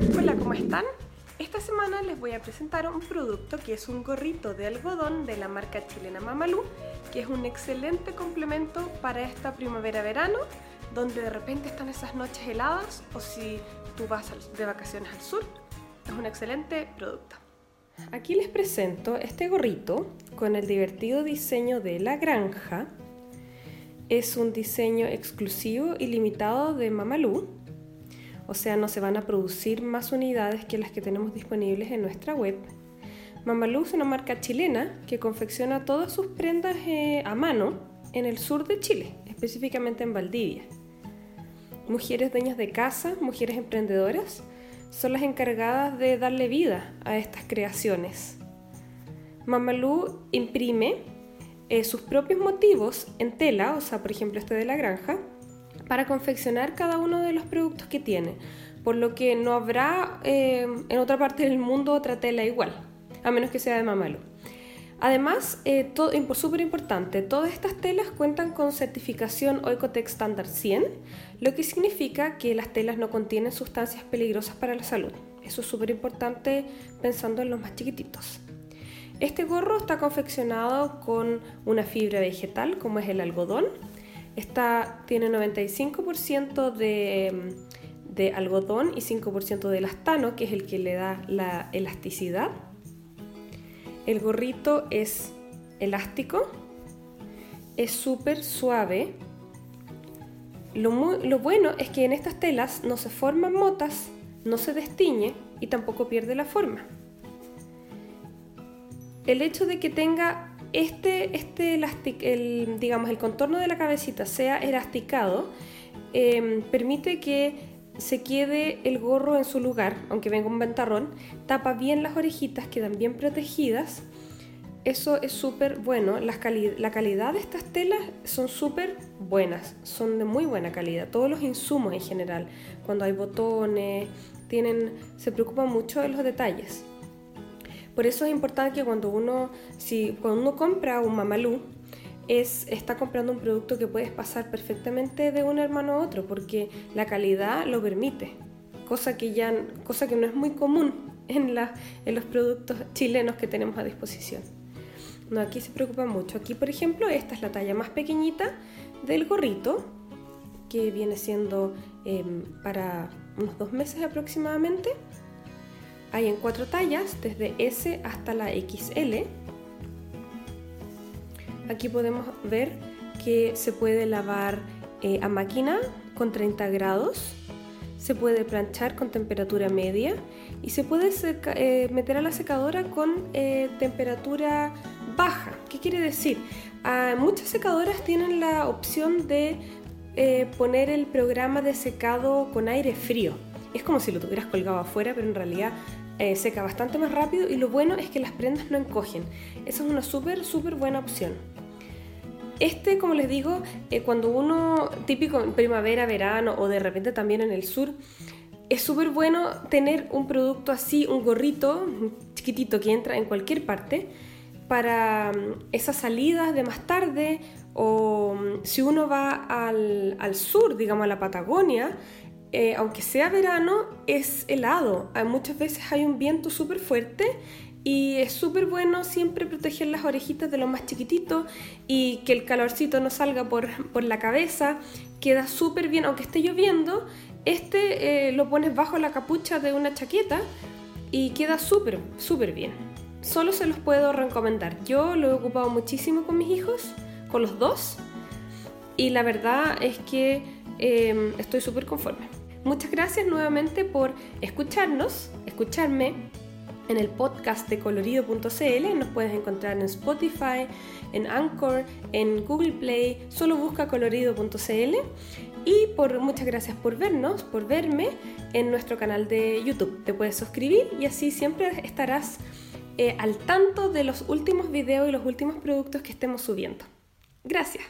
Hola, ¿cómo están? Esta semana les voy a presentar un producto que es un gorrito de algodón de la marca chilena Mamalú, que es un excelente complemento para esta primavera-verano, donde de repente están esas noches heladas o si tú vas de vacaciones al sur, es un excelente producto. Aquí les presento este gorrito con el divertido diseño de la granja. Es un diseño exclusivo y limitado de Mamalú o sea, no se van a producir más unidades que las que tenemos disponibles en nuestra web. Mamalú es una marca chilena que confecciona todas sus prendas eh, a mano en el sur de Chile, específicamente en Valdivia. Mujeres dueñas de casa, mujeres emprendedoras, son las encargadas de darle vida a estas creaciones. Mamalú imprime eh, sus propios motivos en tela, o sea, por ejemplo este de la granja, para confeccionar cada uno de los productos que tiene, por lo que no habrá eh, en otra parte del mundo otra tela igual, a menos que sea de Mamalo. Además, eh, súper importante, todas estas telas cuentan con certificación Oecotec Standard 100, lo que significa que las telas no contienen sustancias peligrosas para la salud. Eso es súper importante pensando en los más chiquititos. Este gorro está confeccionado con una fibra vegetal como es el algodón, esta tiene 95% de, de algodón y 5% de elastano, que es el que le da la elasticidad. El gorrito es elástico, es súper suave. Lo, lo, bueno es que en estas telas no se forman motas, no se destiñe y tampoco pierde la forma. El hecho de que tenga este, este el, digamos, el contorno de la cabecita sea elasticado, em, permite que se quede el gorro en su lugar, aunque venga un ventarrón, tapa bien las orejitas, quedan bien protegidas. Eso es súper bueno. la calidad de estas telas son súper buenas, son de muy buena calidad. Todos los insumos en general, cuando hay botones, tienen, se preocupan mucho de los detalles. Por eso es importante que cuando uno, si, cuando uno compra un mamalú, es, está comprando un producto que puedes pasar perfectamente de un hermano a otro, porque la calidad lo permite, cosa que, ya, cosa que no es muy común en, los productos chilenos que tenemos a disposición. No, aquí se preocupa mucho. Aquí, por ejemplo, esta es la talla más pequeñita del gorrito, que viene siendo em, para unos dos meses aproximadamente. Hay en cuatro tallas, desde S hasta la XL. Aquí podemos ver que se puede lavar eh, a máquina con 30 grados, se puede planchar con temperatura media y se puede eh, meter a la secadora con eh, temperatura baja. ¿Qué quiere decir? Ah, muchas secadoras tienen la opción de poner el programa de secado con aire frío. Es como si lo tuvieras colgado afuera, pero en realidad eh, seca bastante más rápido y lo bueno es que las prendas no encogen. Esa es una súper, súper buena opción. Este, como les digo, eh, cuando uno, típico en primavera, verano o de repente también en el sur, es súper bueno tener un producto así, un gorrito chiquitito que entra en cualquier parte para mm, esas salidas de más tarde o mm, si uno va al, al sur, digamos a la Patagonia, eh, aunque sea verano, es helado. muchas veces hay un viento súper fuerte y es súper bueno siempre proteger las orejitas de lo más chiquitito y que el calorcito no salga por, la cabeza. Queda súper bien, aunque esté lloviendo, este eh, lo pones bajo la capucha de una chaqueta y queda súper, súper bien. Solo se los puedo recomendar. Yo lo he ocupado muchísimo con mis hijos, con los dos, y la verdad es que eh, estoy súper conforme. Muchas gracias nuevamente por escucharnos, escucharme en el podcast de colorido.cl. Nos puedes encontrar en Spotify, en Anchor, en Google Play. Solo busca colorido.cl. Y por, muchas gracias por vernos, por verme en nuestro canal de YouTube. Te puedes suscribir y así siempre estarás eh, al tanto de los últimos videos y los últimos productos que estemos subiendo. Gracias.